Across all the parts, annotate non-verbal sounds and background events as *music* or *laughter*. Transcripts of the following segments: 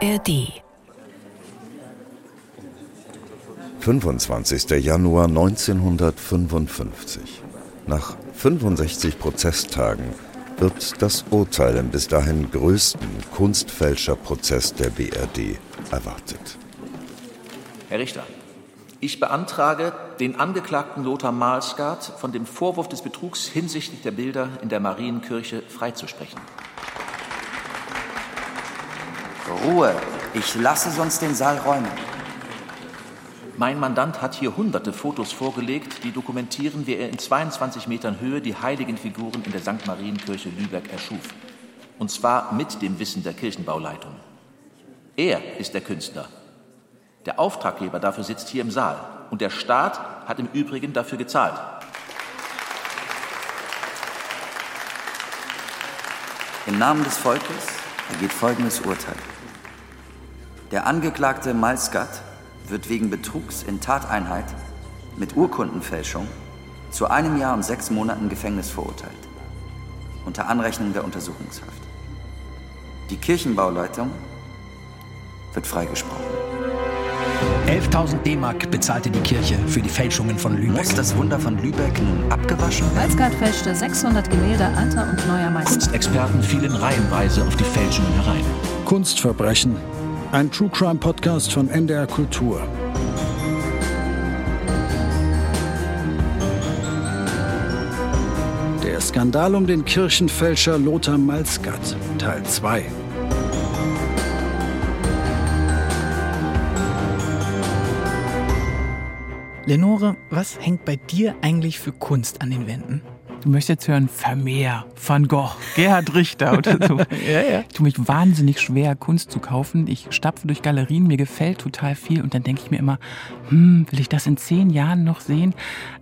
ARD 25. Januar 1955. Nach 65 Prozesstagen wird das Urteil im bis dahin größten Kunstfälscherprozess der BRD erwartet. Herr Richter, ich beantrage, den Angeklagten Lothar Malsgaard von dem Vorwurf des Betrugs hinsichtlich der Bilder in der Marienkirche freizusprechen. Ruhe. Ich lasse sonst den Saal räumen. Mein Mandant hat hier hunderte Fotos vorgelegt, die dokumentieren, wie er in 22 Metern Höhe die heiligen Figuren in der St. Marienkirche Lübeck erschuf. Und zwar mit dem Wissen der Kirchenbauleitung. Er ist der Künstler. Der Auftraggeber dafür sitzt hier im Saal. Und der Staat hat im Übrigen dafür gezahlt. Im Namen des Volkes ergeht folgendes Urteil. Der Angeklagte Malskat wird wegen Betrugs in Tateinheit mit Urkundenfälschung zu einem Jahr und sechs Monaten Gefängnis verurteilt, unter Anrechnung der Untersuchungshaft. Die Kirchenbauleitung wird freigesprochen. 11.000 D-Mark bezahlte die Kirche für die Fälschungen von Lübeck. Muss das Wunder von Lübeck nun abgewaschen werden? Malzgard fälschte 600 Gemälde alter und neuer Meister. Experten fielen reihenweise auf die Fälschungen herein. Kunstverbrechen. Ein True Crime Podcast von NDR Kultur. Der Skandal um den Kirchenfälscher Lothar Malsgatt, Teil 2. Lenore, was hängt bei dir eigentlich für Kunst an den Wänden? Du möchtest jetzt hören Vermeer, Van Gogh, Gerhard Richter oder so. *laughs* Ja, ja. Ich tue mich wahnsinnig schwer, Kunst zu kaufen. Ich stapfe durch Galerien, mir gefällt total viel und dann denke ich mir immer, hm, will ich das in zehn Jahren noch sehen?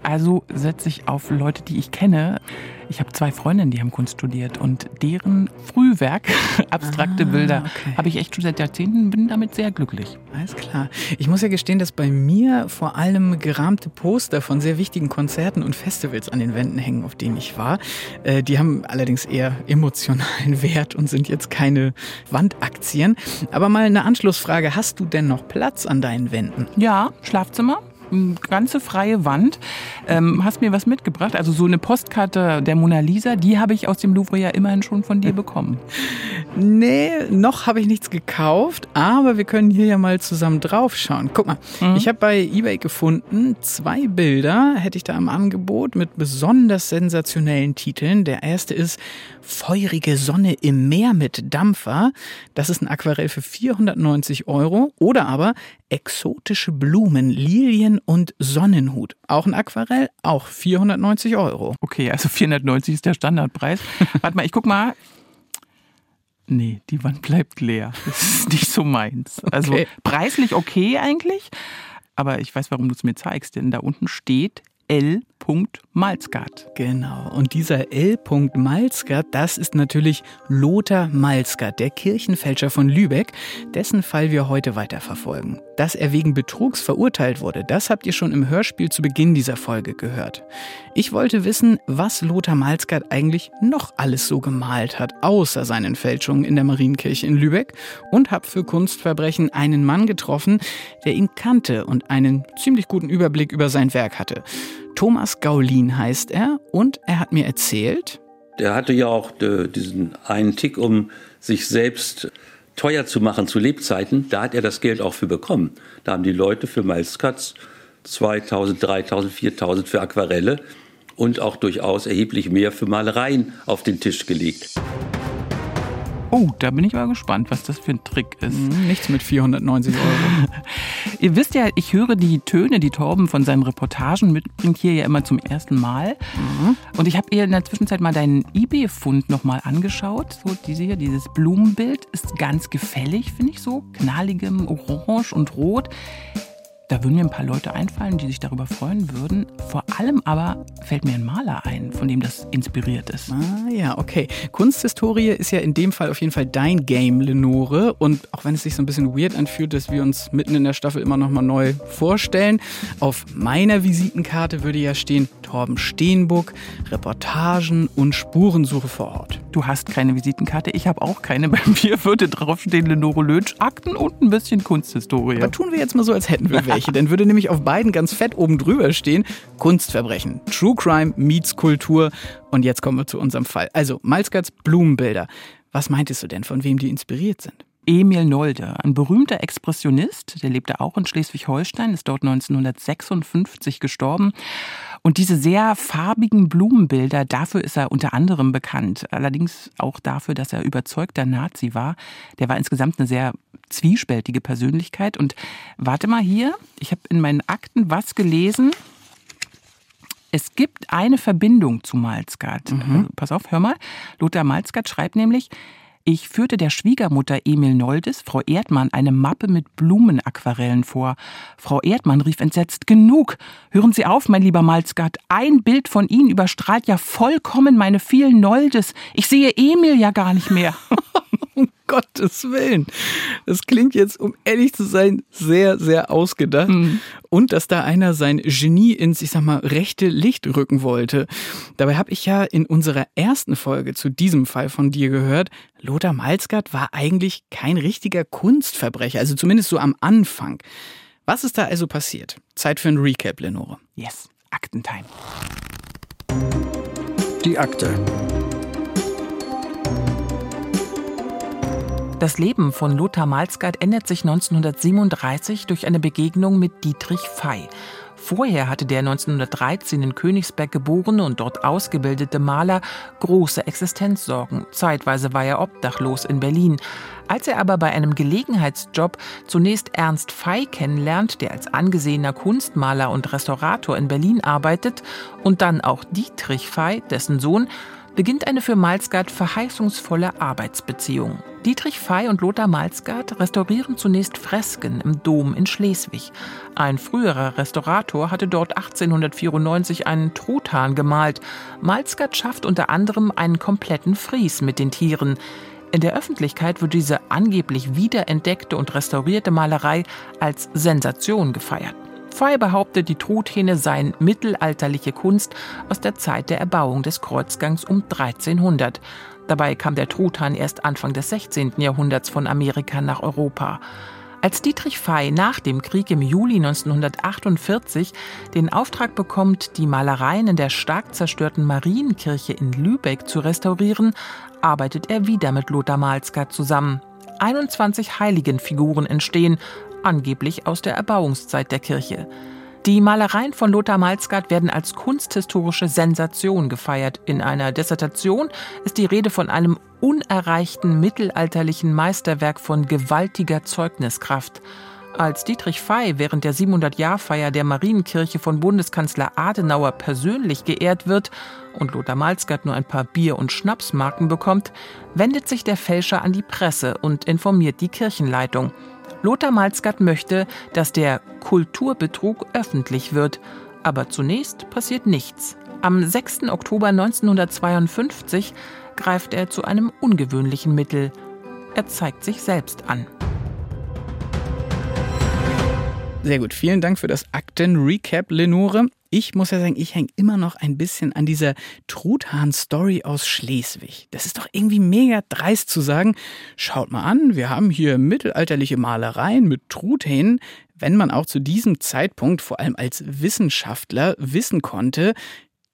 Also setze ich auf Leute, die ich kenne. Ich habe zwei Freundinnen, die haben Kunst studiert und deren Frühwerk, *laughs* abstrakte Ah, Bilder, okay. habe ich echt schon seit Jahrzehnten, bin damit sehr glücklich. Alles klar. Ich muss ja gestehen, dass bei mir vor allem gerahmte Poster von sehr wichtigen Konzerten und Festivals an den Wänden hängen, auf denen ich war. Äh, Die haben allerdings eher emotionalen *laughs* Wert und sind jetzt keine Wandaktien. Aber mal eine Anschlussfrage. Hast du denn noch Platz an deinen Wänden? Ja, Schlafzimmer. Ganze freie Wand. Ähm, hast mir was mitgebracht? Also so eine Postkarte der Mona Lisa, die habe ich aus dem Louvre ja immerhin schon von dir bekommen. *laughs* Nee, noch habe ich nichts gekauft, aber wir können hier ja mal zusammen draufschauen. Guck mal, ich habe bei eBay gefunden, zwei Bilder hätte ich da im Angebot mit besonders sensationellen Titeln. Der erste ist Feurige Sonne im Meer mit Dampfer. Das ist ein Aquarell für 490 Euro. Oder aber Exotische Blumen, Lilien und Sonnenhut. Auch ein Aquarell, auch 490 Euro. Okay, also 490 ist der Standardpreis. *laughs* Warte mal, ich guck mal. Nee, die Wand bleibt leer. Das ist nicht so meins. *laughs* Also Okay. preislich okay eigentlich, aber ich weiß, warum du es mir zeigst, denn da unten steht L. Malzgard. Genau. Und dieser L. Malzgard, das ist natürlich Lothar Malzgard, der Kirchenfälscher von Lübeck, dessen Fall wir heute weiterverfolgen. Dass er wegen Betrugs verurteilt wurde, das habt ihr schon im Hörspiel zu Beginn dieser Folge gehört. Ich wollte wissen, was Lothar Malzgard eigentlich noch alles so gemalt hat, außer seinen Fälschungen in der Marienkirche in Lübeck und habe für Kunstverbrechen einen Mann getroffen, der ihn kannte und einen ziemlich guten Überblick über sein Werk hatte. Thomas Gaulin heißt er und er hat mir erzählt, Der hatte ja auch äh, diesen einen Tick, um sich selbst teuer zu machen zu Lebzeiten. Da hat er das Geld auch für bekommen. Da haben die Leute für Malzkatz 2000, 3000, 4000 für Aquarelle und auch durchaus erheblich mehr für Malereien auf den Tisch gelegt. Oh, da bin ich mal gespannt, was das für ein Trick ist. hm, nichts mit 490 Euro. *laughs* Ihr wisst ja, ich höre die Töne, die Torben von seinen Reportagen mitbringt, hier ja immer zum ersten Mal. Und ich habe ihr in der Zwischenzeit mal deinen eBay-Fund nochmal angeschaut. So, diese hier, dieses Blumenbild ist ganz gefällig, finde ich so. Knalligem Orange und Rot. Da würden mir ein paar Leute einfallen, die sich darüber freuen würden. Vor allem aber fällt mir ein Maler ein, von dem das inspiriert ist. Ah ja, okay. Kunsthistorie ist ja in dem Fall auf jeden Fall dein Game, Lenore. Und auch wenn es sich so ein bisschen weird anfühlt, dass wir uns mitten in der Staffel immer noch mal neu vorstellen, auf meiner Visitenkarte würde ja stehen Torben Steenbuck, Reportagen und Spurensuche vor Ort. Du hast keine Visitenkarte, ich habe auch keine. *laughs* Bei mir würde draufstehen Lenore Lötsch, Akten und ein bisschen Kunsthistorie. Aber tun wir jetzt mal so, als hätten wir *laughs* welche. Dann würde nämlich auf beiden ganz fett oben drüber stehen Kunstverbrechen. True Crime meets Kultur. Und jetzt kommen wir zu unserem Fall. Also Malskats Blumenbilder. Was meintest du denn, von wem die inspiriert sind? Emil Nolde, ein berühmter Expressionist, der lebte auch in Schleswig-Holstein, ist dort 1956 gestorben. Und diese sehr farbigen Blumenbilder, dafür ist er unter anderem bekannt. Allerdings auch dafür, dass er überzeugter Nazi war. Der war insgesamt eine sehr zwiespältige Persönlichkeit. Und warte mal hier, ich habe in meinen Akten was gelesen. Es gibt eine Verbindung zu Malskat. Mhm. Also, pass auf, hör mal. Lothar Malskat schreibt nämlich, ich führte der Schwiegermutter Emil Noldes, Frau Erdmann, eine Mappe mit Blumenaquarellen vor. Frau Erdmann rief entsetzt, genug! Hören Sie auf, mein lieber Malzgard. Ein Bild von Ihnen überstrahlt ja vollkommen meine vielen Noldes. Ich sehe Emil ja gar nicht mehr. *laughs* *laughs* um Gottes Willen. Das klingt jetzt, um ehrlich zu sein, sehr, sehr ausgedacht. Mhm. Und dass da einer sein Genie ins, ich sag mal, rechte Licht rücken wollte. Dabei habe ich ja in unserer ersten Folge zu diesem Fall von dir gehört, Lothar Malzgard war eigentlich kein richtiger Kunstverbrecher, also zumindest so am Anfang. Was ist da also passiert? Zeit für ein Recap, Lenore. Yes, Aktentime. Die Akte. Das Leben von Lothar Malsgaard ändert sich 1937 durch eine Begegnung mit Dietrich Fey. Vorher hatte der 1913 in Königsberg geborene und dort ausgebildete Maler große Existenzsorgen. Zeitweise war er obdachlos in Berlin. Als er aber bei einem Gelegenheitsjob zunächst Ernst Fey kennenlernt, der als angesehener Kunstmaler und Restaurator in Berlin arbeitet, und dann auch Dietrich Fey, dessen Sohn, beginnt eine für Malsgaard verheißungsvolle Arbeitsbeziehung. Dietrich Fey und Lothar Malsgaard restaurieren zunächst Fresken im Dom in Schleswig. Ein früherer Restaurator hatte dort 1894 einen Truthahn gemalt. Malsgaard schafft unter anderem einen kompletten Fries mit den Tieren. In der Öffentlichkeit wird diese angeblich wiederentdeckte und restaurierte Malerei als Sensation gefeiert. Fey behauptet, die Truthähne seien mittelalterliche Kunst aus der Zeit der Erbauung des Kreuzgangs um 1300. Dabei kam der Truthahn erst Anfang des 16. Jahrhunderts von Amerika nach Europa. Als Dietrich Fey nach dem Krieg im Juli 1948 den Auftrag bekommt, die Malereien in der stark zerstörten Marienkirche in Lübeck zu restaurieren, arbeitet er wieder mit Lothar Malzka zusammen. 21 Heiligenfiguren entstehen, angeblich aus der Erbauungszeit der Kirche. Die Malereien von Lothar Malzgard werden als kunsthistorische Sensation gefeiert. In einer Dissertation ist die Rede von einem unerreichten mittelalterlichen Meisterwerk von gewaltiger Zeugniskraft. Als Dietrich Fey während der 700-Jahr-Feier der Marienkirche von Bundeskanzler Adenauer persönlich geehrt wird und Lothar Malzgard nur ein paar Bier- und Schnapsmarken bekommt, wendet sich der Fälscher an die Presse und informiert die Kirchenleitung. Lothar Malzgard möchte, dass der Kulturbetrug öffentlich wird. Aber zunächst passiert nichts. Am 6. Oktober 1952 greift er zu einem ungewöhnlichen Mittel. Er zeigt sich selbst an. Sehr gut, vielen Dank für das Akten-Recap, Lenore. Ich muss ja sagen, ich hänge immer noch ein bisschen an dieser Truthahn-Story aus Schleswig. Das ist doch irgendwie mega dreist zu sagen, schaut mal an, wir haben hier mittelalterliche Malereien mit Truthähnen, wenn man auch zu diesem Zeitpunkt, vor allem als Wissenschaftler, wissen konnte,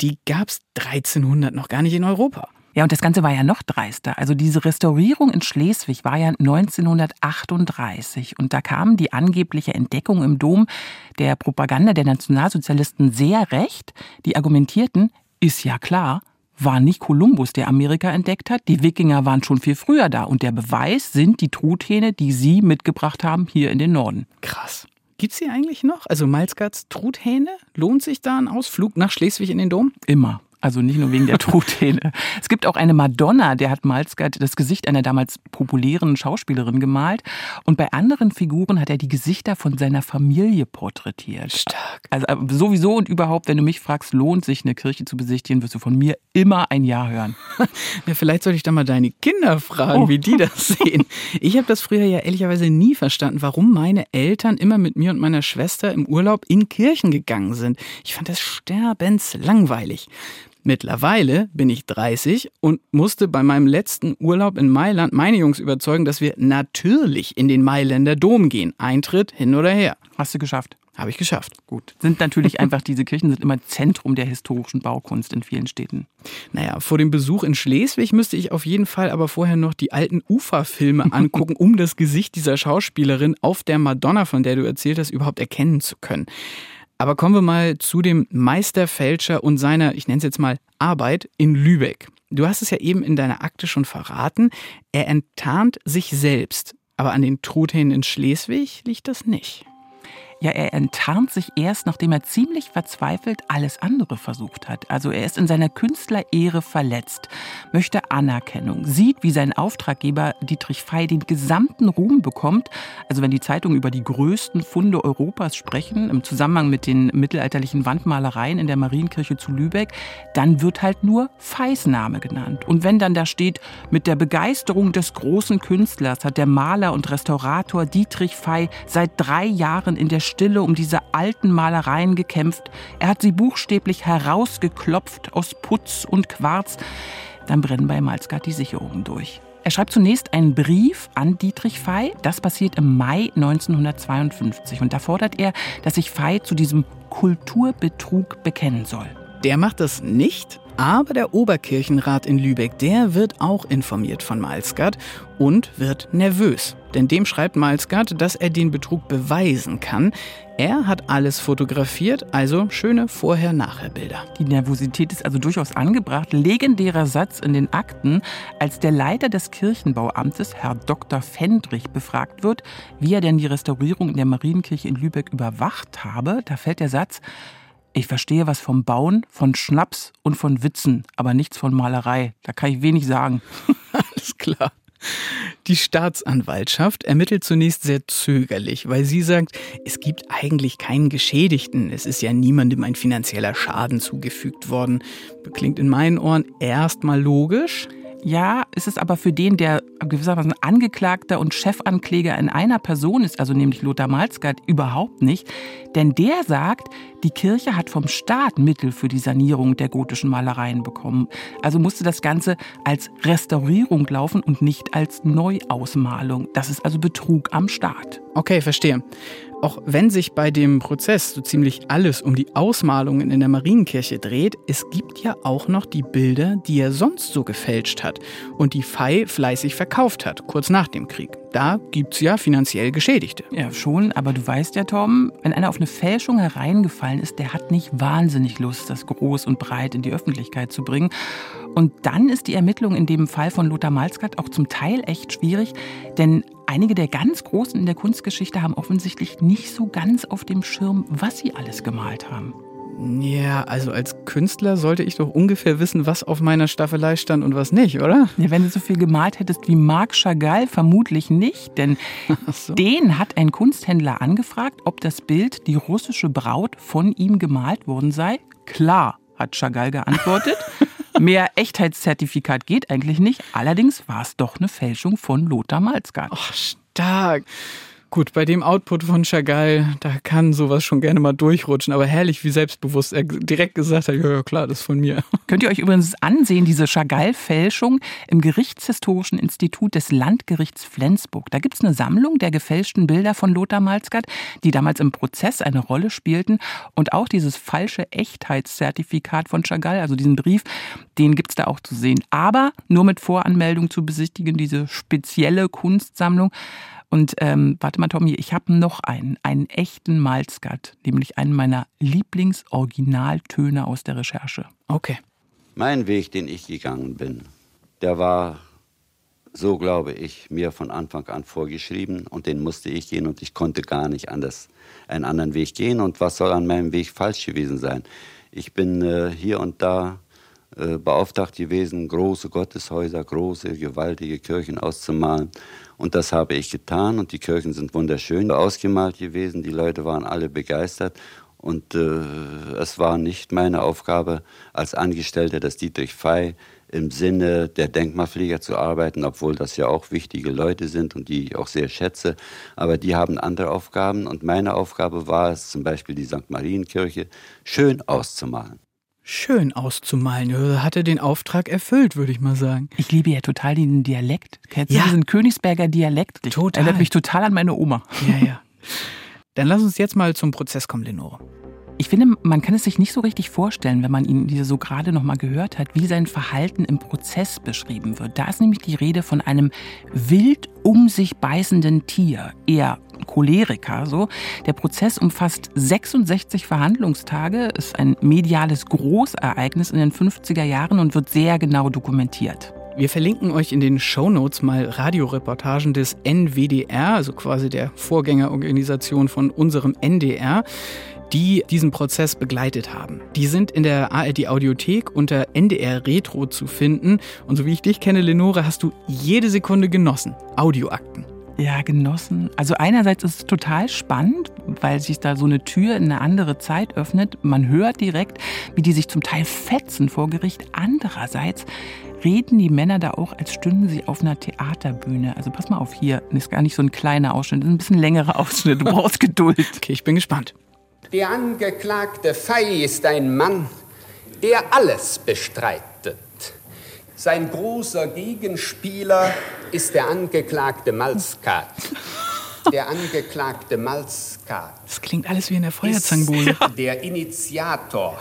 die gab es 1300 noch gar nicht in Europa. Ja, und das Ganze war ja noch dreister. Also diese Restaurierung in Schleswig war ja 1938 und da kam die angebliche Entdeckung im Dom der Propaganda der Nationalsozialisten sehr recht. Die argumentierten, ist ja klar, war nicht Kolumbus, der Amerika entdeckt hat. Die Wikinger waren schon viel früher da und der Beweis sind die Truthähne, die sie mitgebracht haben hier in den Norden. Krass. Gibt's sie eigentlich noch? Also Malzgarts Truthähne? Lohnt sich da ein Ausflug nach Schleswig in den Dom? Immer. Also nicht nur wegen der *laughs* Truthähne. es gibt auch eine Madonna, der hat Malzgard das Gesicht einer damals populären Schauspielerin gemalt. Und bei anderen Figuren hat er die Gesichter von seiner Familie porträtiert. Stark. Also äh, sowieso und überhaupt, wenn du mich fragst, lohnt sich eine Kirche zu besichtigen, wirst du von mir immer ein Ja hören. *laughs* ja, vielleicht sollte ich da mal deine Kinder fragen, oh. wie die das sehen. Ich habe das früher ja ehrlicherweise nie verstanden, warum meine Eltern immer mit mir und meiner Schwester im Urlaub in Kirchen gegangen sind. Ich fand das sterbenslangweilig. Mittlerweile bin ich 30 und musste bei meinem letzten Urlaub in Mailand meine Jungs überzeugen, dass wir natürlich in den Mailänder Dom gehen. Eintritt hin oder her. Hast du geschafft? Habe ich geschafft. Gut. Sind natürlich *laughs* einfach, diese Kirchen sind immer Zentrum der historischen Baukunst in vielen Städten. Naja, vor dem Besuch in Schleswig müsste ich auf jeden Fall aber vorher noch die alten Uferfilme *laughs* angucken, um das Gesicht dieser Schauspielerin auf der Madonna, von der du erzählt hast, überhaupt erkennen zu können. Aber kommen wir mal zu dem Meisterfälscher und seiner, ich nenne es jetzt mal, Arbeit in Lübeck. Du hast es ja eben in deiner Akte schon verraten. Er enttarnt sich selbst. Aber an den Truthähnen in Schleswig liegt das nicht. Ja, er enttarnt sich erst, nachdem er ziemlich verzweifelt alles andere versucht hat. Also er ist in seiner Künstlerehre verletzt, möchte Anerkennung, sieht, wie sein Auftraggeber Dietrich Fey den gesamten Ruhm bekommt. Also wenn die Zeitungen über die größten Funde Europas sprechen, im Zusammenhang mit den mittelalterlichen Wandmalereien in der Marienkirche zu Lübeck, dann wird halt nur Feys Name genannt. Und wenn dann da steht, mit der Begeisterung des großen Künstlers hat der Maler und Restaurator Dietrich Fey seit drei Jahren in der Stille um diese alten Malereien gekämpft. Er hat sie buchstäblich herausgeklopft aus Putz und Quarz. Dann brennen bei Malzgard die Sicherungen durch. Er schreibt zunächst einen Brief an Dietrich Fey. Das passiert im Mai 1952. Und da fordert er, dass sich Fey zu diesem Kulturbetrug bekennen soll. Der macht das nicht, aber der Oberkirchenrat in Lübeck, der wird auch informiert von Malsgard und wird nervös. Denn dem schreibt Malsgard, dass er den Betrug beweisen kann. Er hat alles fotografiert, also schöne Vorher-Nachher-Bilder. Die Nervosität ist also durchaus angebracht. Legendärer Satz in den Akten, als der Leiter des Kirchenbauamtes, Herr Dr. Fendrich, befragt wird, wie er denn die Restaurierung in der Marienkirche in Lübeck überwacht habe, da fällt der Satz, ich verstehe was vom Bauen, von Schnaps und von Witzen, aber nichts von Malerei. Da kann ich wenig sagen. *laughs* Alles klar. Die Staatsanwaltschaft ermittelt zunächst sehr zögerlich, weil sie sagt, es gibt eigentlich keinen Geschädigten. Es ist ja niemandem ein finanzieller Schaden zugefügt worden. Klingt in meinen Ohren erstmal logisch. Ja, ist es aber für den, der gewissermaßen Angeklagter und Chefankläger in einer Person ist, also nämlich Lothar Malzgard, überhaupt nicht. Denn der sagt, die Kirche hat vom Staat Mittel für die Sanierung der gotischen Malereien bekommen. Also musste das Ganze als Restaurierung laufen und nicht als Neuausmalung. Das ist also Betrug am Staat. Okay, verstehe. Auch wenn sich bei dem Prozess so ziemlich alles um die Ausmalungen in der Marienkirche dreht, es gibt ja auch noch die Bilder, die er sonst so gefälscht hat und die Fey fleißig verkauft hat, kurz nach dem Krieg. Da gibt's ja finanziell Geschädigte. Ja, schon, aber du weißt ja, Tom, wenn einer auf eine Fälschung hereingefallen ist, der hat nicht wahnsinnig Lust, das groß und breit in die Öffentlichkeit zu bringen. Und dann ist die Ermittlung in dem Fall von Lothar Malzgard auch zum Teil echt schwierig, denn einige der ganz Großen in der Kunstgeschichte haben offensichtlich nicht so ganz auf dem Schirm, was sie alles gemalt haben. Ja, also als Künstler sollte ich doch ungefähr wissen, was auf meiner Staffelei stand und was nicht, oder? Ja, wenn du so viel gemalt hättest wie Marc Chagall, vermutlich nicht, denn *laughs* so. den hat ein Kunsthändler angefragt, ob das Bild Die russische Braut von ihm gemalt worden sei. Klar, hat Chagall geantwortet. Mehr Echtheitszertifikat geht eigentlich nicht. Allerdings war es doch eine Fälschung von Lothar Malzgard. Ach, stark. Gut, bei dem Output von Chagall, da kann sowas schon gerne mal durchrutschen, aber herrlich, wie selbstbewusst er direkt gesagt hat, ja, ja klar, das ist von mir. *laughs* Könnt ihr euch übrigens ansehen, diese Chagall-Fälschung im Gerichtshistorischen Institut des Landgerichts Flensburg. Da gibt es eine Sammlung der gefälschten Bilder von Lothar Malzgard, die damals im Prozess eine Rolle spielten. Und auch dieses falsche Echtheitszertifikat von Chagall, also diesen Brief, den gibt es da auch zu sehen. Aber nur mit Voranmeldung zu besichtigen, diese spezielle Kunstsammlung. Und ähm, warte mal, Tommy, ich habe noch einen, einen echten Malzgard, nämlich einen meiner Lieblingsoriginaltöne aus der Recherche. Okay. Mein Weg, den ich gegangen bin, der war, so glaube ich, mir von Anfang an vorgeschrieben und den musste ich gehen und ich konnte gar nicht anders einen anderen Weg gehen. Und was soll an meinem Weg falsch gewesen sein? Ich bin äh, hier und da äh, beauftragt gewesen, große Gotteshäuser, große, gewaltige Kirchen auszumalen. Und das habe ich getan und die Kirchen sind wunderschön ausgemalt gewesen. Die Leute waren alle begeistert. Und äh, es war nicht meine Aufgabe als Angestellter des Dietrich Fey im Sinne der Denkmalpfleger zu arbeiten, obwohl das ja auch wichtige Leute sind und die ich auch sehr schätze. Aber die haben andere Aufgaben und meine Aufgabe war es, zum Beispiel die St. Marienkirche schön auszumalen. Schön auszumalen. Hat er den Auftrag erfüllt, würde ich mal sagen. Ich liebe ja total den Dialekt. Kennst du ja. diesen Königsberger Dialekt? Total. Erinnert mich total an meine Oma. Ja, ja. Dann lass uns jetzt mal zum Prozess kommen, Lenore. Ich finde, man kann es sich nicht so richtig vorstellen, wenn man ihn diese so gerade noch mal gehört hat, wie sein Verhalten im Prozess beschrieben wird. Da ist nämlich die Rede von einem wild um sich beißenden Tier, eher Choleriker so. Der Prozess umfasst 66 Verhandlungstage, ist ein mediales Großereignis in den 50er Jahren und wird sehr genau dokumentiert. Wir verlinken euch in den Show Notes mal Radioreportagen des NWDR, also quasi der Vorgängerorganisation von unserem NDR die diesen Prozess begleitet haben. Die sind in der ARD Audiothek unter NDR Retro zu finden. Und so wie ich dich kenne, Lenore, hast du jede Sekunde genossen. Audioakten. Ja, genossen. Also einerseits ist es total spannend, weil sich da so eine Tür in eine andere Zeit öffnet. Man hört direkt, wie die sich zum Teil fetzen vor Gericht. Andererseits reden die Männer da auch, als stünden sie auf einer Theaterbühne. Also pass mal auf hier, das ist gar nicht so ein kleiner Ausschnitt, das ist ein bisschen längerer Ausschnitt. Du brauchst *laughs* Geduld. Okay, ich bin gespannt. Der Angeklagte Fei ist ein Mann, der alles bestreitet. Sein großer Gegenspieler ist der Angeklagte Malskat. Der Angeklagte Malskat. Das klingt alles wie in der Feuerzangenbowle. Der Initiator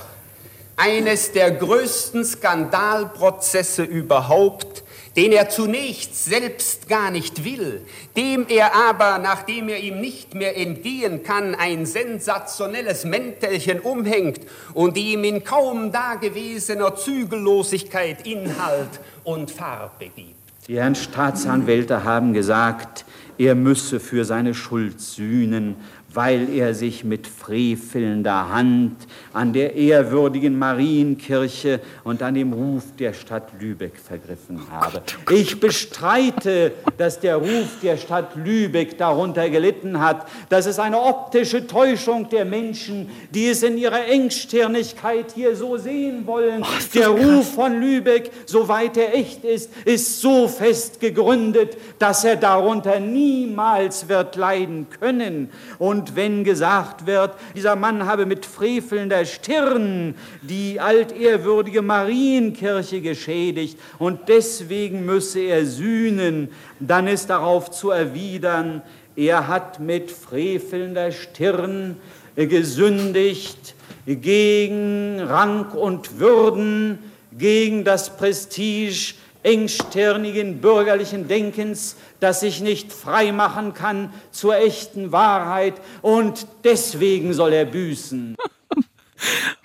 eines der größten Skandalprozesse überhaupt den er zunächst selbst gar nicht will, dem er aber, nachdem er ihm nicht mehr entgehen kann, ein sensationelles Mäntelchen umhängt und ihm in kaum dagewesener Zügellosigkeit Inhalt und Farbe gibt. Die Herren Staatsanwälte haben gesagt, er müsse für seine Schuld sühnen weil er sich mit frevelnder Hand an der ehrwürdigen Marienkirche und an dem Ruf der Stadt Lübeck vergriffen habe. Ich bestreite, dass der Ruf der Stadt Lübeck darunter gelitten hat. Das ist eine optische Täuschung der Menschen, die es in ihrer Engstirnigkeit hier so sehen wollen. Oh, der Ruf von Lübeck, soweit er echt ist, ist so fest gegründet, dass er darunter niemals wird leiden können. Und und wenn gesagt wird, dieser Mann habe mit frevelnder Stirn die altehrwürdige Marienkirche geschädigt und deswegen müsse er sühnen, dann ist darauf zu erwidern, er hat mit frevelnder Stirn gesündigt gegen Rang und Würden, gegen das Prestige engstirnigen bürgerlichen Denkens, das sich nicht frei machen kann zur echten Wahrheit und deswegen soll er büßen. *laughs*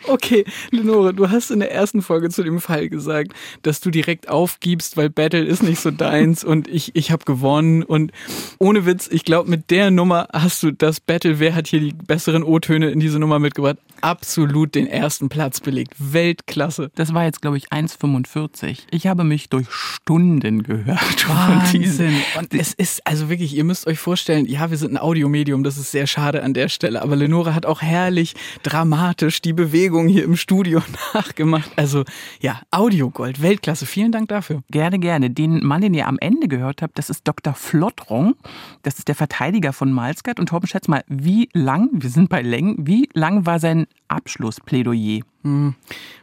Okay, Lenore, du hast in der ersten Folge zu dem Fall gesagt, dass du direkt aufgibst, weil Battle ist nicht so deins und ich, ich habe gewonnen. Und ohne Witz, ich glaube, mit der Nummer hast du das Battle, wer hat hier die besseren O-Töne in diese Nummer mitgebracht, absolut den ersten Platz belegt. Weltklasse. Das war jetzt, glaube ich, 1,45. Ich habe mich durch Stunden gehört. Wahnsinn. Und es ist, also wirklich, ihr müsst euch vorstellen, ja, wir sind ein Audiomedium, das ist sehr schade an der Stelle, aber Lenore hat auch herrlich dramatisch die Bewegung hier im Studio *laughs* nachgemacht. Also ja, Audiogold, Weltklasse. Vielen Dank dafür. Gerne, gerne. Den Mann, den ihr am Ende gehört habt, das ist Dr. Flottrong. Das ist der Verteidiger von Malskat. Und Torben, schätz mal, wie lang, wir sind bei Längen, wie lang war sein Abschlussplädoyer? Hm,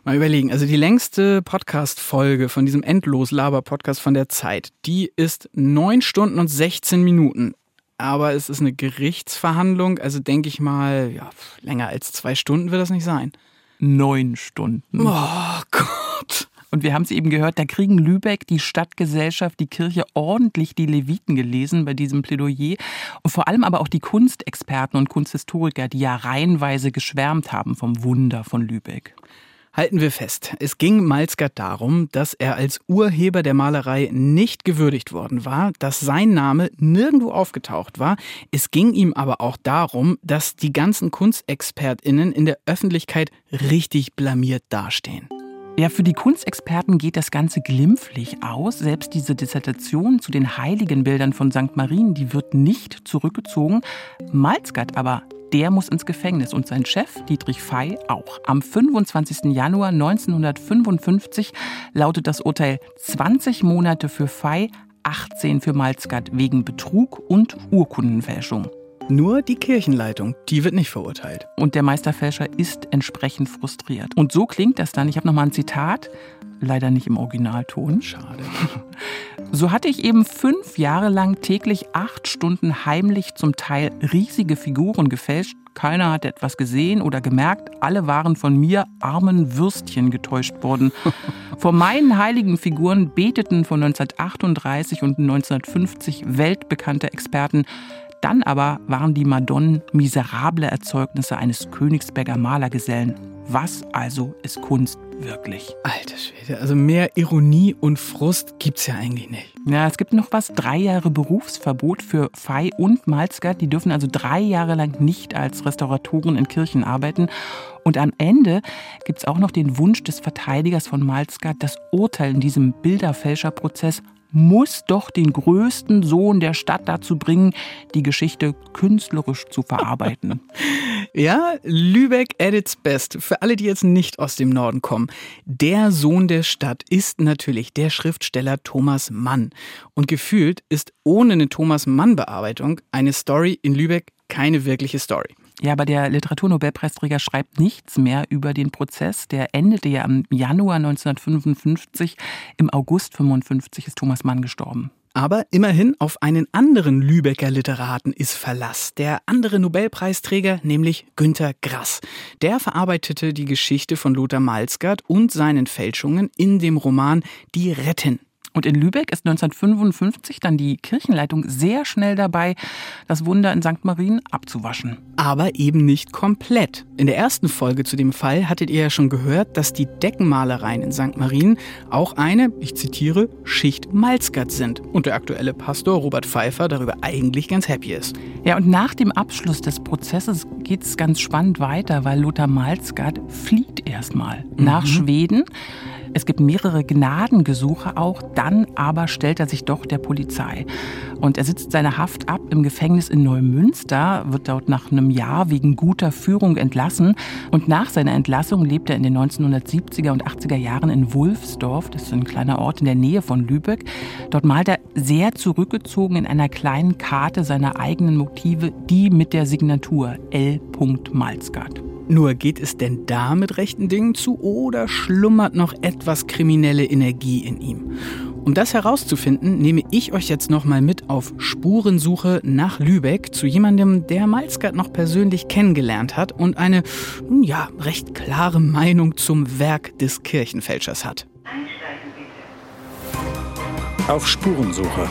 mal überlegen. Also die längste Podcast-Folge von diesem Endlos-Laber-Podcast von der Zeit, die ist neun Stunden und 16 Minuten aber es ist eine Gerichtsverhandlung, also denke ich mal, ja, länger als zwei Stunden wird das nicht sein neun Stunden. Oh Gott. Und wir haben es eben gehört, da kriegen Lübeck, die Stadtgesellschaft, die Kirche ordentlich die Leviten gelesen bei diesem Plädoyer. Und vor allem aber auch die Kunstexperten und Kunsthistoriker, die ja reihenweise geschwärmt haben vom Wunder von Lübeck. Halten wir fest, es ging Malzgard darum, dass er als Urheber der Malerei nicht gewürdigt worden war, dass sein Name nirgendwo aufgetaucht war. Es ging ihm aber auch darum, dass die ganzen Kunstexpertinnen in der Öffentlichkeit richtig blamiert dastehen. Ja, für die Kunstexperten geht das Ganze glimpflich aus. Selbst diese Dissertation zu den Heiligenbildern von St. Marien, die wird nicht zurückgezogen. Malzgard aber, der muss ins Gefängnis und sein Chef, Dietrich Fey, auch. Am 25. Januar 1955 lautet das Urteil 20 Monate für Fey, 18 für Malzgard wegen Betrug und Urkundenfälschung. Nur die Kirchenleitung, die wird nicht verurteilt. Und der Meisterfälscher ist entsprechend frustriert. Und so klingt das dann. Ich habe noch mal ein Zitat, leider nicht im Originalton. Schade. *laughs* So hatte ich eben fünf Jahre lang täglich acht Stunden heimlich zum Teil riesige Figuren gefälscht. Keiner hatte etwas gesehen oder gemerkt. Alle waren von mir armen Würstchen getäuscht worden. *laughs* Vor meinen heiligen Figuren beteten von 1938 und 1950 weltbekannte Experten. Dann aber waren die Madonnen miserable Erzeugnisse eines Königsberger Malergesellen. Was also ist Kunst wirklich? Alter Schwede, also mehr Ironie und Frust gibt's ja eigentlich nicht. Ja, es gibt noch was, drei Jahre Berufsverbot für Fei und Malzgard. Die dürfen also drei Jahre lang nicht als Restauratoren in Kirchen arbeiten. Und am Ende gibt's auch noch den Wunsch des Verteidigers von Malzgard, das Urteil in diesem Bilderfälscherprozess muss doch den größten Sohn der Stadt dazu bringen, die Geschichte künstlerisch zu verarbeiten. *laughs* ja, Lübeck at its best. Für alle, die jetzt nicht aus dem Norden kommen. Der Sohn der Stadt ist natürlich der Schriftsteller Thomas Mann. Und gefühlt ist ohne eine Thomas Mann-Bearbeitung eine Story in Lübeck keine wirkliche Story. Ja, aber der Literaturnobelpreisträger schreibt nichts mehr über den Prozess. Der endete ja im Januar 1955. Im August 55 ist Thomas Mann gestorben. Aber immerhin auf einen anderen Lübecker Literaten ist Verlass. Der andere Nobelpreisträger, nämlich Günter Grass. Der verarbeitete die Geschichte von Lothar Malzgard und seinen Fälschungen in dem Roman Die Retten. Und in Lübeck ist 1955 dann die Kirchenleitung sehr schnell dabei, das Wunder in St. Marien abzuwaschen. Aber eben nicht komplett. In der ersten Folge zu dem Fall hattet ihr ja schon gehört, dass die Deckenmalereien in St. Marien auch eine, ich zitiere, Schicht Malzgard sind. Und der aktuelle Pastor Robert Pfeiffer darüber eigentlich ganz happy ist. Ja, und nach dem Abschluss des Prozesses geht es ganz spannend weiter, weil Lothar Malzgard flieht erstmal mhm. nach Schweden. Es gibt mehrere Gnadengesuche auch, dann aber stellt er sich doch der Polizei. Und er sitzt seine Haft ab im Gefängnis in Neumünster, wird dort nach einem Jahr wegen guter Führung entlassen. Und nach seiner Entlassung lebt er in den 1970er und 80er Jahren in Wulfsdorf, das ist ein kleiner Ort in der Nähe von Lübeck. Dort malt er sehr zurückgezogen in einer kleinen Karte seine eigenen Motive, die mit der Signatur L. Malzgard. Nur geht es denn da mit rechten Dingen zu oder schlummert noch etwas kriminelle Energie in ihm? Um das herauszufinden, nehme ich euch jetzt nochmal mit auf Spurensuche nach Lübeck zu jemandem, der Malzgard noch persönlich kennengelernt hat und eine, ja, recht klare Meinung zum Werk des Kirchenfälschers hat. Auf Spurensuche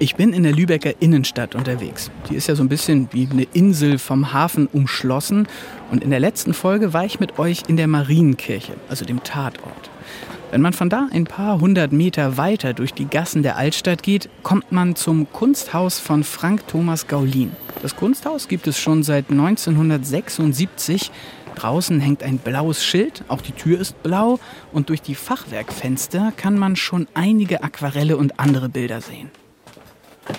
Ich bin in der Lübecker Innenstadt unterwegs. Die ist ja so ein bisschen wie eine Insel vom Hafen umschlossen. Und in der letzten Folge war ich mit euch in der Marienkirche, also dem Tatort. Wenn man von da ein paar hundert Meter weiter durch die Gassen der Altstadt geht, kommt man zum Kunsthaus von Frank Thomas Gaulin. Das Kunsthaus gibt es schon seit 1976. Draußen hängt ein blaues Schild, auch die Tür ist blau und durch die Fachwerkfenster kann man schon einige Aquarelle und andere Bilder sehen.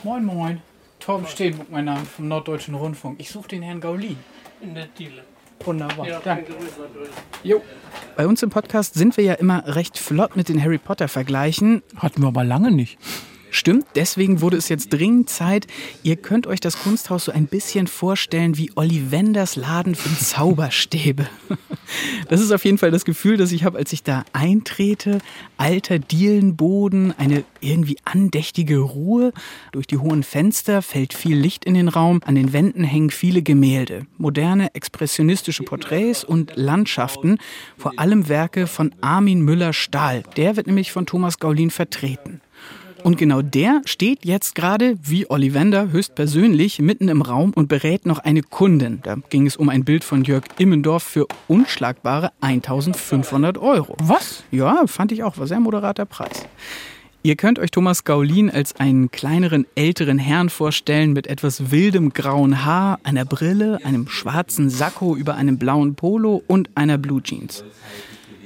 Moin, moin. Torben Steenbuck, mein Name, vom Norddeutschen Rundfunk. Ich suche den Herrn Gaulin. In der Diele. Wunderbar, ja, danke. Jo. Bei uns im Podcast sind wir ja immer recht flott mit den Harry Potter Vergleichen. Hatten wir aber lange nicht. Stimmt, deswegen wurde es jetzt dringend Zeit. Ihr könnt euch das Kunsthaus so ein bisschen vorstellen wie Ollivanders Laden für Zauberstäbe. *laughs* Das ist auf jeden Fall das Gefühl, das ich habe, als ich da eintrete. Alter Dielenboden, eine irgendwie andächtige Ruhe. Durch die hohen Fenster fällt viel Licht in den Raum. An den Wänden hängen viele Gemälde. Moderne, expressionistische Porträts und Landschaften. Vor allem Werke von Armin Müller-Stahl. Der wird nämlich von Thomas Gaulin vertreten. Und genau der steht jetzt gerade, wie Ollivander höchstpersönlich, mitten im Raum und berät noch eine Kundin. Da ging es um ein Bild von Jörg Immendorf für unschlagbare 1500 Euro. Was? Ja, fand ich auch, war sehr moderater Preis. Ihr könnt euch Thomas Gaulin als einen kleineren, älteren Herrn vorstellen mit etwas wildem grauen Haar, einer Brille, einem schwarzen Sakko über einem blauen Polo und einer Blue Jeans.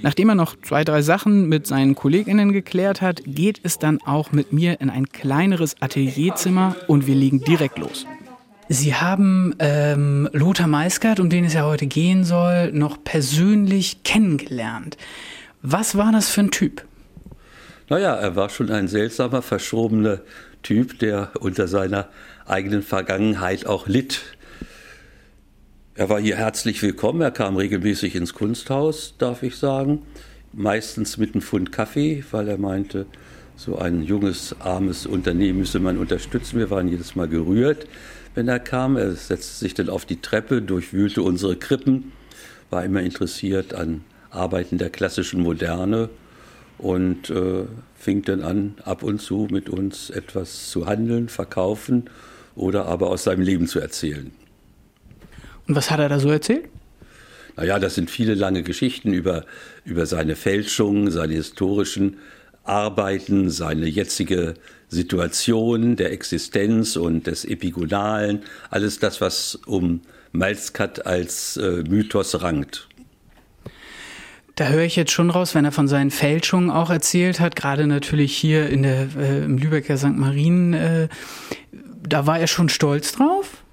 Nachdem er noch zwei, drei Sachen mit seinen KollegInnen geklärt hat, geht es dann auch mit mir in ein kleineres Atelierzimmer und wir legen direkt los. Sie haben ähm, Lothar Meiskert, um den es ja heute gehen soll, noch persönlich kennengelernt. Was war das für ein Typ? Naja, er war schon ein seltsamer, verschrobener Typ, der unter seiner eigenen Vergangenheit auch litt. Er war hier herzlich willkommen, er kam regelmäßig ins Kunsthaus, darf ich sagen, meistens mit einem Pfund Kaffee, weil er meinte, so ein junges, armes Unternehmen müsse man unterstützen. Wir waren jedes Mal gerührt, wenn er kam. Er setzte sich dann auf die Treppe, durchwühlte unsere Krippen, war immer interessiert an Arbeiten der klassischen Moderne und äh, fing dann an, ab und zu mit uns etwas zu handeln, verkaufen oder aber aus seinem Leben zu erzählen. Und was hat er da so erzählt? Naja, das sind viele lange Geschichten über, über seine Fälschungen, seine historischen Arbeiten, seine jetzige Situation der Existenz und des Epigonalen, alles das, was um Malskat als äh, Mythos rankt. Da höre ich jetzt schon raus, wenn er von seinen Fälschungen auch erzählt hat, gerade natürlich hier in der, äh, im Lübecker St. Marien, äh, da war er schon stolz drauf?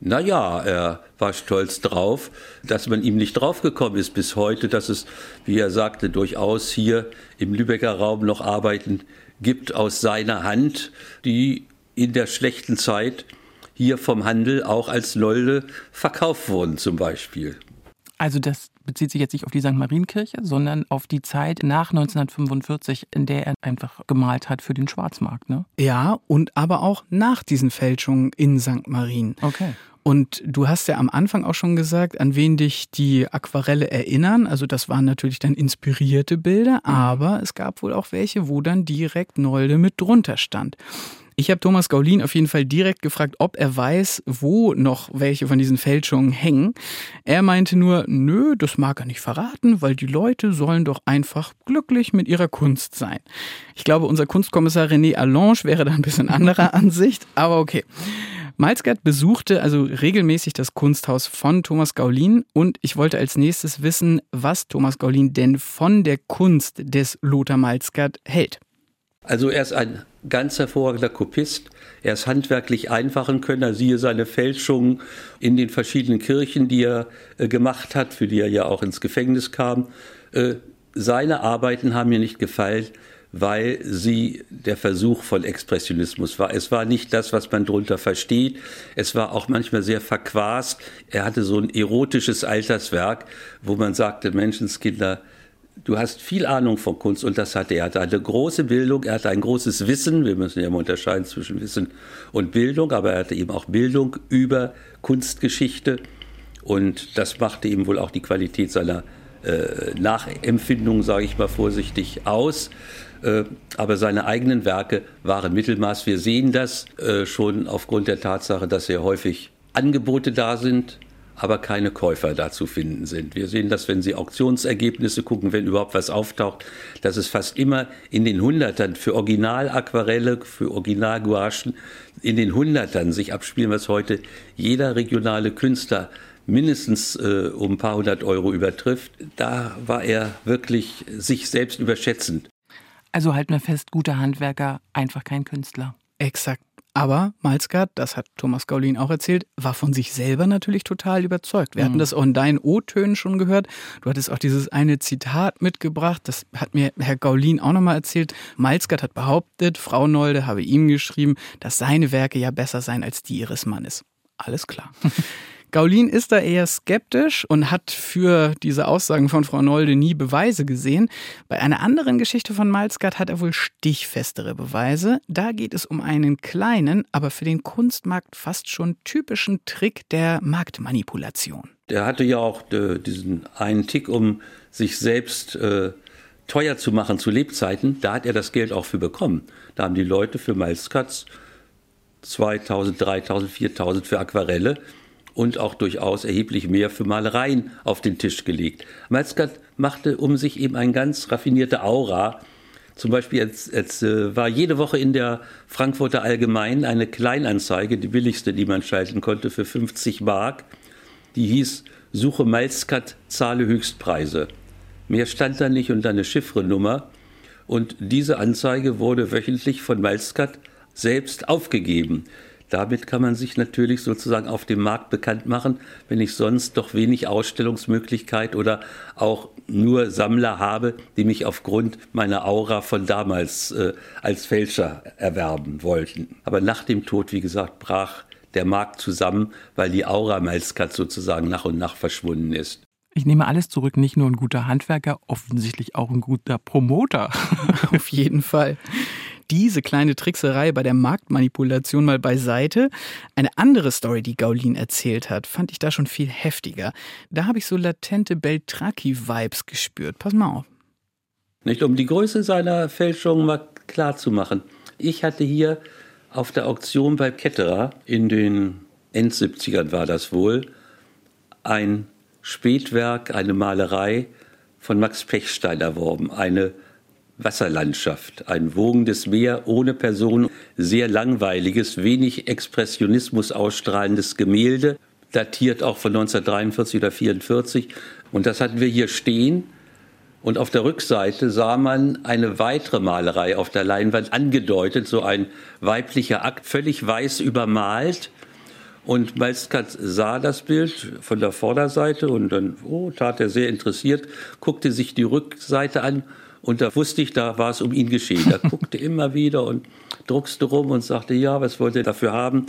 Naja, er war stolz drauf, dass man ihm nicht draufgekommen ist bis heute, dass es, wie er sagte, durchaus hier im Lübecker Raum noch Arbeiten gibt aus seiner Hand, die in der schlechten Zeit hier vom Handel auch als Lolde verkauft wurden zum Beispiel. Also das bezieht sich jetzt nicht auf die St. Marienkirche, sondern auf die Zeit nach 1945, in der er einfach gemalt hat für den Schwarzmarkt, ne? Ja, und aber auch nach diesen Fälschungen in St. Marien. Okay. Und du hast ja am Anfang auch schon gesagt, an wen dich die Aquarelle erinnern. Also das waren natürlich dann inspirierte Bilder, aber es gab wohl auch welche, wo dann direkt Nolde mit drunter stand. Ich habe Thomas Gaulin auf jeden Fall direkt gefragt, ob er weiß, wo noch welche von diesen Fälschungen hängen. Er meinte nur, nö, das mag er nicht verraten, weil die Leute sollen doch einfach glücklich mit ihrer Kunst sein. Ich glaube, unser Kunstkommissar René Allange wäre da ein bisschen anderer *laughs* Ansicht, aber okay. Malzgard besuchte also regelmäßig das Kunsthaus von Thomas Gaulin und ich wollte als nächstes wissen, was Thomas Gaulin denn von der Kunst des Lothar Malzgard hält. Also er ist ein ganz hervorragender Kopist. Er ist handwerklich einfachen Könner. Siehe seine Fälschungen in den verschiedenen Kirchen, die er äh, gemacht hat, für die er ja auch ins Gefängnis kam. Äh, seine Arbeiten haben mir nicht gefallen, weil sie der Versuch von Expressionismus war. Es war nicht das, was man darunter versteht. Es war auch manchmal sehr verquast. Er hatte so ein erotisches Alterswerk, wo man sagte, Menschenskinder, du hast viel Ahnung von Kunst und das hatte er. Er hatte eine große Bildung, er hatte ein großes Wissen. Wir müssen ja mal unterscheiden zwischen Wissen und Bildung, aber er hatte eben auch Bildung über Kunstgeschichte und das machte ihm wohl auch die Qualität seiner äh, Nachempfindung, sage ich mal vorsichtig, aus. Äh, aber seine eigenen Werke waren Mittelmaß. Wir sehen das äh, schon aufgrund der Tatsache, dass sehr häufig Angebote da sind, aber keine Käufer dazu finden sind. Wir sehen das, wenn Sie Auktionsergebnisse gucken, wenn überhaupt was auftaucht, dass es fast immer in den Hundertern für Originalaquarelle, für Originalgouachen in den Hundertern sich abspielen, was heute jeder regionale Künstler mindestens äh, um ein paar hundert Euro übertrifft. Da war er wirklich sich selbst überschätzend. Also halten wir fest, guter Handwerker, einfach kein Künstler. Exakt. Aber Malzgard, das hat Thomas Gaulin auch erzählt, war von sich selber natürlich total überzeugt. Wir mhm. hatten das auch in deinen O-Tönen schon gehört. Du hattest auch dieses eine Zitat mitgebracht. Das hat mir Herr Gaulin auch nochmal erzählt. Malzgard hat behauptet, Frau Nolde habe ihm geschrieben, dass seine Werke ja besser seien als die ihres Mannes. Alles klar. *laughs* Gaulin ist da eher skeptisch und hat für diese Aussagen von Frau Nolde nie Beweise gesehen. Bei einer anderen Geschichte von Malzgard hat er wohl stichfestere Beweise. Da geht es um einen kleinen, aber für den Kunstmarkt fast schon typischen Trick der Marktmanipulation. Der hatte ja auch äh, diesen einen Tick, um sich selbst äh, teuer zu machen zu Lebzeiten. Da hat er das Geld auch für bekommen. Da haben die Leute für Malzkatz 2000, 3000, 4000 für Aquarelle und auch durchaus erheblich mehr für Malereien auf den Tisch gelegt. Malzgard machte um sich eben eine ganz raffinierte Aura, Zum Beispiel jetzt, jetzt äh, war jede Woche in der Frankfurter Allgemein eine Kleinanzeige, die billigste, die man schalten konnte, für 50 Mark. Die hieß Suche Malzkat, zahle Höchstpreise. Mehr stand da nicht und eine Chiffrenummer. Und diese Anzeige wurde wöchentlich von Malzkat selbst aufgegeben. Damit kann man sich natürlich sozusagen auf dem Markt bekannt machen, wenn ich sonst doch wenig Ausstellungsmöglichkeit oder auch nur Sammler habe, die mich aufgrund meiner Aura von damals äh, als Fälscher erwerben wollten. Aber nach dem Tod, wie gesagt, brach der Markt zusammen, weil die Aura Malzkat sozusagen nach und nach verschwunden ist. Ich nehme alles zurück, nicht nur ein guter Handwerker, offensichtlich auch ein guter Promoter. *laughs* Auf jeden Fall diese kleine Trickserei bei der Marktmanipulation mal beiseite. Eine andere Story, die Gaulin erzählt hat, fand ich da schon viel heftiger. Da habe ich so latente Beltraki-Vibes gespürt. Pass mal auf. Nicht um die Größe seiner Fälschung mal klar zu machen. Ich hatte hier auf der Auktion bei Ketterer in den End-70ern war das wohl ein Spätwerk, eine Malerei von Max Pechstein erworben, eine Wasserlandschaft, ein wogendes Meer ohne Person, sehr langweiliges, wenig Expressionismus ausstrahlendes Gemälde, datiert auch von 1943 oder 1944. Und das hatten wir hier stehen. Und auf der Rückseite sah man eine weitere Malerei auf der Leinwand angedeutet, so ein weiblicher Akt, völlig weiß übermalt. Und Malskat sah das Bild von der Vorderseite und dann oh, tat er sehr interessiert, guckte sich die Rückseite an und da wusste ich, da war es um ihn geschehen. Er *laughs* guckte immer wieder und druckste rum und sagte, ja, was wollt ihr dafür haben?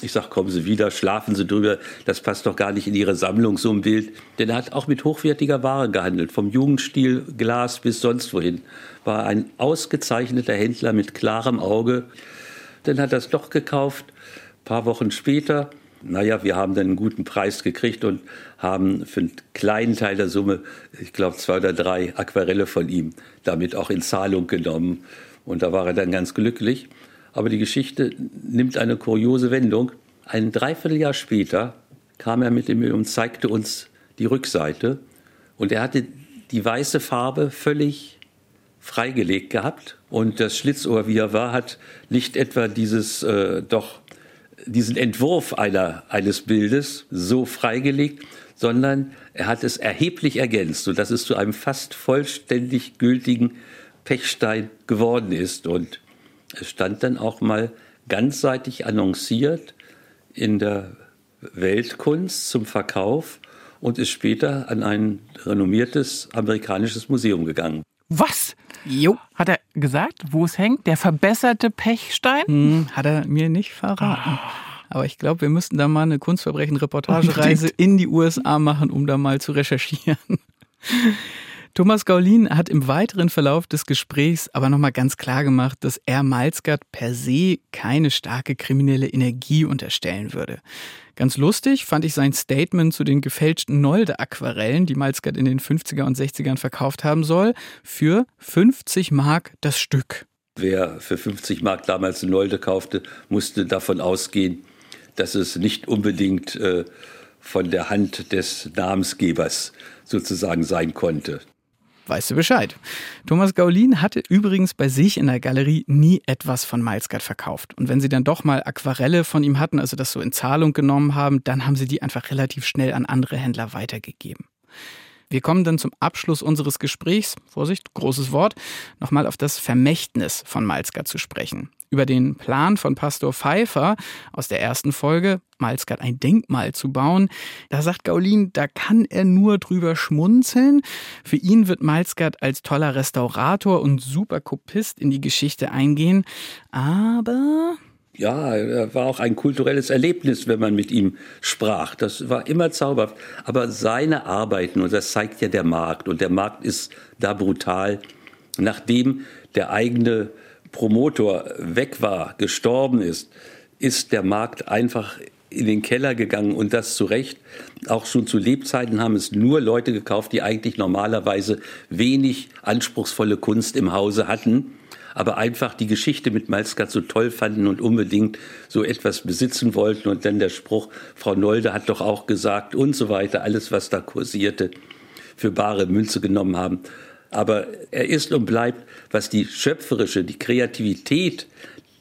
Ich sag, kommen Sie wieder, schlafen Sie drüber, das passt doch gar nicht in Ihre Sammlung, so ein Bild. Denn er hat auch mit hochwertiger Ware gehandelt, vom Jugendstil, Glas bis sonst wohin. War ein ausgezeichneter Händler mit klarem Auge. Dann hat er es doch gekauft. Ein paar Wochen später naja, wir haben dann einen guten Preis gekriegt und haben für einen kleinen Teil der Summe, ich glaube zwei oder drei Aquarelle von ihm, damit auch in Zahlung genommen. Und da war er dann ganz glücklich. Aber die Geschichte nimmt eine kuriose Wendung. Ein Dreivierteljahr später kam er mit dem Müll und zeigte uns die Rückseite. Und er hatte die weiße Farbe völlig freigelegt gehabt. Und das Schlitzohr, wie er war, hat nicht etwa dieses äh, doch diesen Entwurf einer, eines Bildes so freigelegt, sondern er hat es erheblich ergänzt, sodass es zu einem fast vollständig gültigen Pechstein geworden ist. Und es stand dann auch mal ganzseitig annonciert in der Weltkunst zum Verkauf und ist später an ein renommiertes amerikanisches Museum gegangen. Was? Jo. Hat er gesagt, wo es hängt? Der verbesserte Pechstein? Hm, hat er mir nicht verraten. Aber ich glaube, wir müssten da mal eine Kunstverbrechen-Reportagereise in die USA machen, um da mal zu recherchieren. Thomas Gaulin hat im weiteren Verlauf des Gesprächs aber nochmal ganz klar gemacht, dass er Malzgard per se keine starke kriminelle Energie unterstellen würde. Ganz lustig fand ich sein Statement zu den gefälschten Nolde-Aquarellen, die Malzgard in den 50er und 60ern verkauft haben soll, für 50 Mark das Stück. Wer für 50 Mark damals eine Nolde kaufte, musste davon ausgehen, dass es nicht unbedingt äh, von der Hand des Namensgebers sozusagen sein konnte weißt du Bescheid. Thomas Gaulin hatte übrigens bei sich in der Galerie nie etwas von Malskat verkauft. Und wenn sie dann doch mal Aquarelle von ihm hatten, also das so in Zahlung genommen haben, dann haben sie die einfach relativ schnell an andere Händler weitergegeben. Wir kommen dann zum Abschluss unseres Gesprächs, Vorsicht, großes Wort, nochmal auf das Vermächtnis von Malzgard zu sprechen. Über den Plan von Pastor Pfeiffer aus der ersten Folge, Malzgard ein Denkmal zu bauen, da sagt Gaulin, da kann er nur drüber schmunzeln. Für ihn wird Malzgard als toller Restaurator und Superkopist in die Geschichte eingehen. Aber ja, er war auch ein kulturelles Erlebnis, wenn man mit ihm sprach. Das war immer zauberhaft. Aber seine Arbeiten, und das zeigt ja der Markt, und der Markt ist da brutal, nachdem der eigene Promotor weg war, gestorben ist, ist der Markt einfach in den Keller gegangen und das zu Recht. Auch schon zu Lebzeiten haben es nur Leute gekauft, die eigentlich normalerweise wenig anspruchsvolle Kunst im Hause hatten aber einfach die Geschichte mit Malzgard so toll fanden und unbedingt so etwas besitzen wollten. Und dann der Spruch, Frau Nolde hat doch auch gesagt und so weiter, alles, was da kursierte, für bare Münze genommen haben. Aber er ist und bleibt, was die schöpferische, die Kreativität,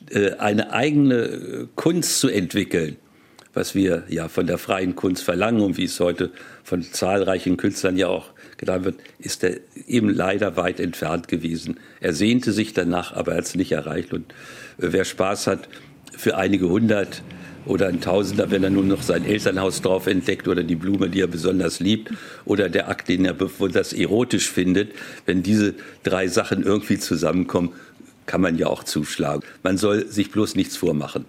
äh, eine eigene äh, Kunst zu entwickeln, was wir ja von der freien Kunst verlangen und wie es heute von zahlreichen Künstlern ja auch getan wird, ist er eben leider weit entfernt gewesen. Er sehnte sich danach, aber er hat es nicht erreicht. Und äh, wer Spaß hat, für einige hundert oder ein Tausender, wenn er nun noch sein Elternhaus drauf entdeckt oder die Blume, die er besonders liebt oder der Akt, den er besonders erotisch findet. Wenn diese drei Sachen irgendwie zusammenkommen, kann man ja auch zuschlagen. Man soll sich bloß nichts vormachen.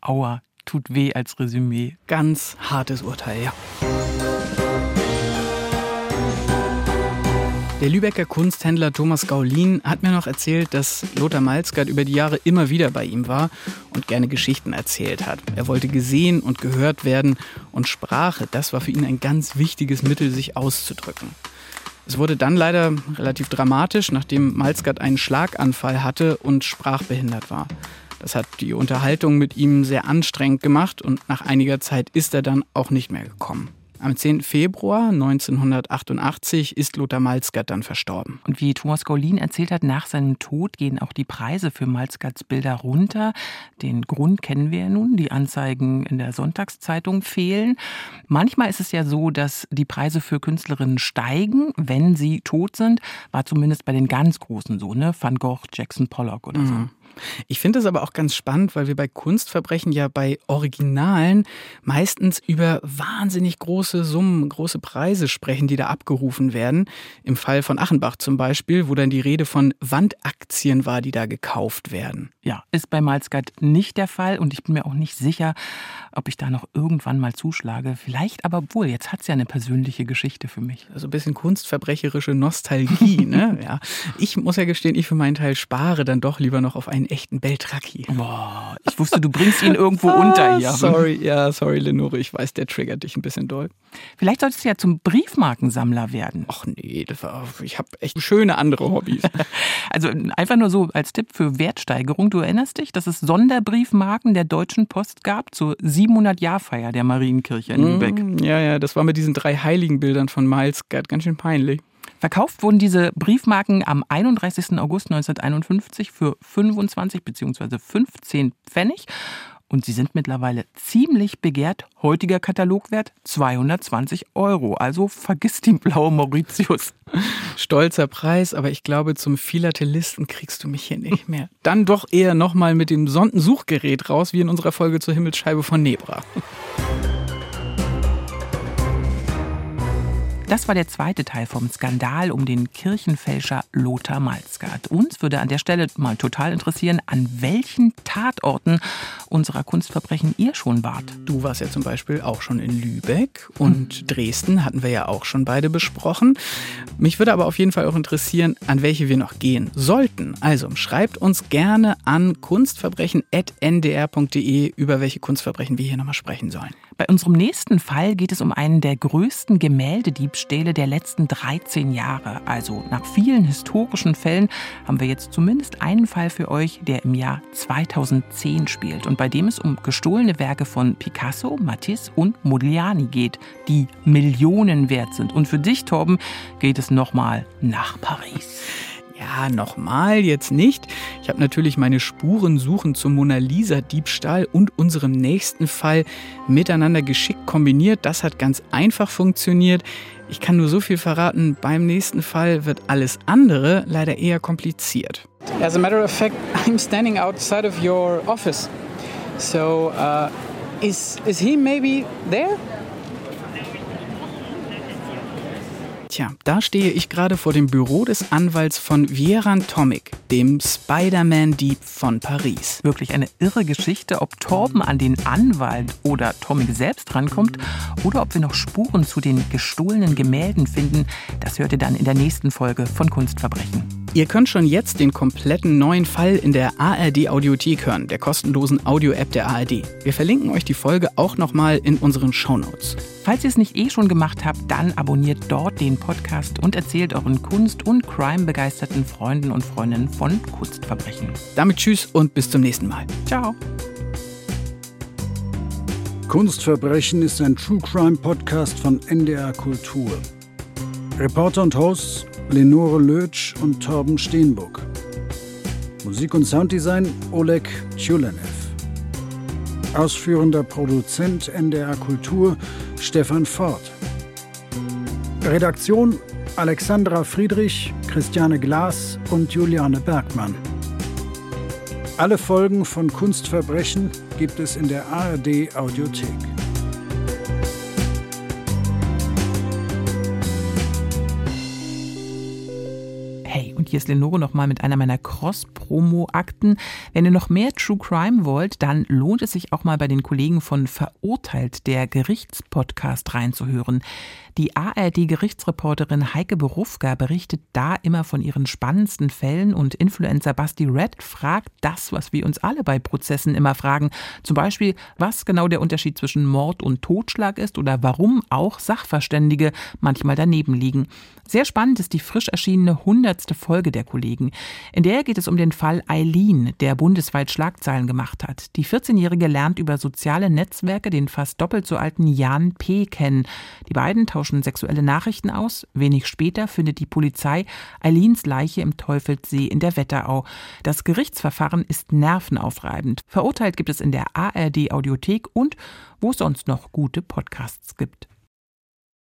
Aua, tut weh als Resümee. Ganz hartes Urteil, ja. Der Lübecker Kunsthändler Thomas Gaulin hat mir noch erzählt, dass Lothar Malzgard über die Jahre immer wieder bei ihm war und gerne Geschichten erzählt hat. Er wollte gesehen und gehört werden und Sprache, das war für ihn ein ganz wichtiges Mittel, sich auszudrücken. Es wurde dann leider relativ dramatisch, nachdem Malzgard einen Schlaganfall hatte und sprachbehindert war. Das hat die Unterhaltung mit ihm sehr anstrengend gemacht und nach einiger Zeit ist er dann auch nicht mehr gekommen. Am 10. Februar 1988 ist Lothar Malzgert dann verstorben. Und wie Thomas Gaulin erzählt hat, nach seinem Tod gehen auch die Preise für Malzgerts Bilder runter. Den Grund kennen wir ja nun. Die Anzeigen in der Sonntagszeitung fehlen. Manchmal ist es ja so, dass die Preise für Künstlerinnen steigen, wenn sie tot sind. War zumindest bei den ganz Großen so, ne? Van Gogh, Jackson Pollock oder so. Ich finde es aber auch ganz spannend, weil wir bei Kunstverbrechen ja bei Originalen meistens über wahnsinnig große Summen, große Preise sprechen, die da abgerufen werden. Im Fall von Achenbach zum Beispiel, wo dann die Rede von Wandaktien war, die da gekauft werden. Ja, ist bei Malzgard nicht der Fall und ich bin mir auch nicht sicher, ob ich da noch irgendwann mal zuschlage. Vielleicht aber wohl, jetzt hat es ja eine persönliche Geschichte für mich. Also ein bisschen kunstverbrecherische Nostalgie, ne? *laughs* Ja. Ich muss ja gestehen, ich für meinen Teil spare dann doch lieber noch auf einen echten Beltraki. Boah, ich wusste, du bringst ihn irgendwo ah, unter hier. Sorry, ja, sorry, Lenore, ich weiß, der triggert dich ein bisschen doll. Vielleicht solltest du ja zum Briefmarkensammler werden. Ach nee, war, ich habe echt schöne andere Hobbys. *laughs* also einfach nur so als Tipp für Wertsteigerung. Du erinnerst dich, dass es Sonderbriefmarken der Deutschen Post gab zur 700-Jahr-Feier der Marienkirche in Lübeck. Mm, ja, ja, das war mit diesen drei Heiligenbildern von Miles ganz schön peinlich. Verkauft wurden diese Briefmarken am 31. August 1951 für 25 bzw. 15 Pfennig. Und sie sind mittlerweile ziemlich begehrt. Heutiger Katalogwert 220 Euro. Also vergiss den blauen Mauritius. Stolzer Preis, aber ich glaube, zum Philatelisten kriegst du mich hier nicht mehr. Dann doch eher nochmal mit dem Sondensuchgerät raus, wie in unserer Folge zur Himmelsscheibe von Nebra. Das war der zweite Teil vom Skandal um den Kirchenfälscher Lothar Malzgard. Uns würde an der Stelle mal total interessieren, an welchen Tatorten unserer Kunstverbrechen ihr schon wart. Du warst ja zum Beispiel auch schon in Lübeck und hm. Dresden hatten wir ja auch schon beide besprochen. Mich würde aber auf jeden Fall auch interessieren, an welche wir noch gehen sollten. Also schreibt uns gerne an kunstverbrechen.ndr.de, über welche Kunstverbrechen wir hier nochmal sprechen sollen. Bei unserem nächsten Fall geht es um einen der größten Gemäldediebstähle der letzten 13 Jahre. Also nach vielen historischen Fällen haben wir jetzt zumindest einen Fall für euch, der im Jahr 2010 spielt und bei dem es um gestohlene Werke von Picasso, Matisse und Modigliani geht, die Millionen wert sind. Und für dich, Torben, geht es nochmal nach Paris. Ja, nochmal jetzt nicht. Ich habe natürlich meine Spurensuchen zum Mona Lisa-Diebstahl und unserem nächsten Fall miteinander geschickt kombiniert. Das hat ganz einfach funktioniert. Ich kann nur so viel verraten, beim nächsten Fall wird alles andere leider eher kompliziert. As a matter of fact, I'm standing outside of your office. So, uh, is, is he maybe there? Tja, da stehe ich gerade vor dem Büro des Anwalts von Vieran Tomic, dem Spider-Man-Dieb von Paris. Wirklich eine irre Geschichte, ob Torben an den Anwalt oder Tomic selbst rankommt oder ob wir noch Spuren zu den gestohlenen Gemälden finden, das hört ihr dann in der nächsten Folge von Kunstverbrechen. Ihr könnt schon jetzt den kompletten neuen Fall in der ARD Audiothek hören, der kostenlosen Audio-App der ARD. Wir verlinken euch die Folge auch nochmal in unseren Shownotes. Falls ihr es nicht eh schon gemacht habt, dann abonniert dort den Podcast und erzählt euren Kunst- und Crime-begeisterten Freunden und Freundinnen von Kunstverbrechen. Damit tschüss und bis zum nächsten Mal. Ciao. Kunstverbrechen ist ein True Crime Podcast von NDR Kultur. Reporter und Hosts Lenore Lötsch und Torben Steenbuck. Musik und Sounddesign Oleg Tjulenev. Ausführender Produzent NDR Kultur Stefan Ford. Redaktion Alexandra Friedrich, Christiane Glas und Juliane Bergmann. Alle Folgen von Kunstverbrechen gibt es in der ARD Audiothek. Hier ist Lenore nochmal mit einer meiner Cross-Promo-Akten. Wenn ihr noch mehr True Crime wollt, dann lohnt es sich auch mal bei den Kollegen von Verurteilt, der Gerichtspodcast, reinzuhören. Die ARD-Gerichtsreporterin Heike Berufka berichtet da immer von ihren spannendsten Fällen und Influencer Basti Red fragt das, was wir uns alle bei Prozessen immer fragen. Zum Beispiel, was genau der Unterschied zwischen Mord und Totschlag ist oder warum auch Sachverständige manchmal daneben liegen. Sehr spannend ist die frisch erschienene hundertste Folge der Kollegen. In der geht es um den Fall Eileen, der bundesweit Schlagzeilen gemacht hat. Die 14-Jährige lernt über soziale Netzwerke den fast doppelt so alten Jan P. kennen. Die beiden tauschen sexuelle Nachrichten aus. Wenig später findet die Polizei Eileens Leiche im Teufelssee in der Wetterau. Das Gerichtsverfahren ist nervenaufreibend. Verurteilt gibt es in der ARD Audiothek und wo es sonst noch gute Podcasts gibt.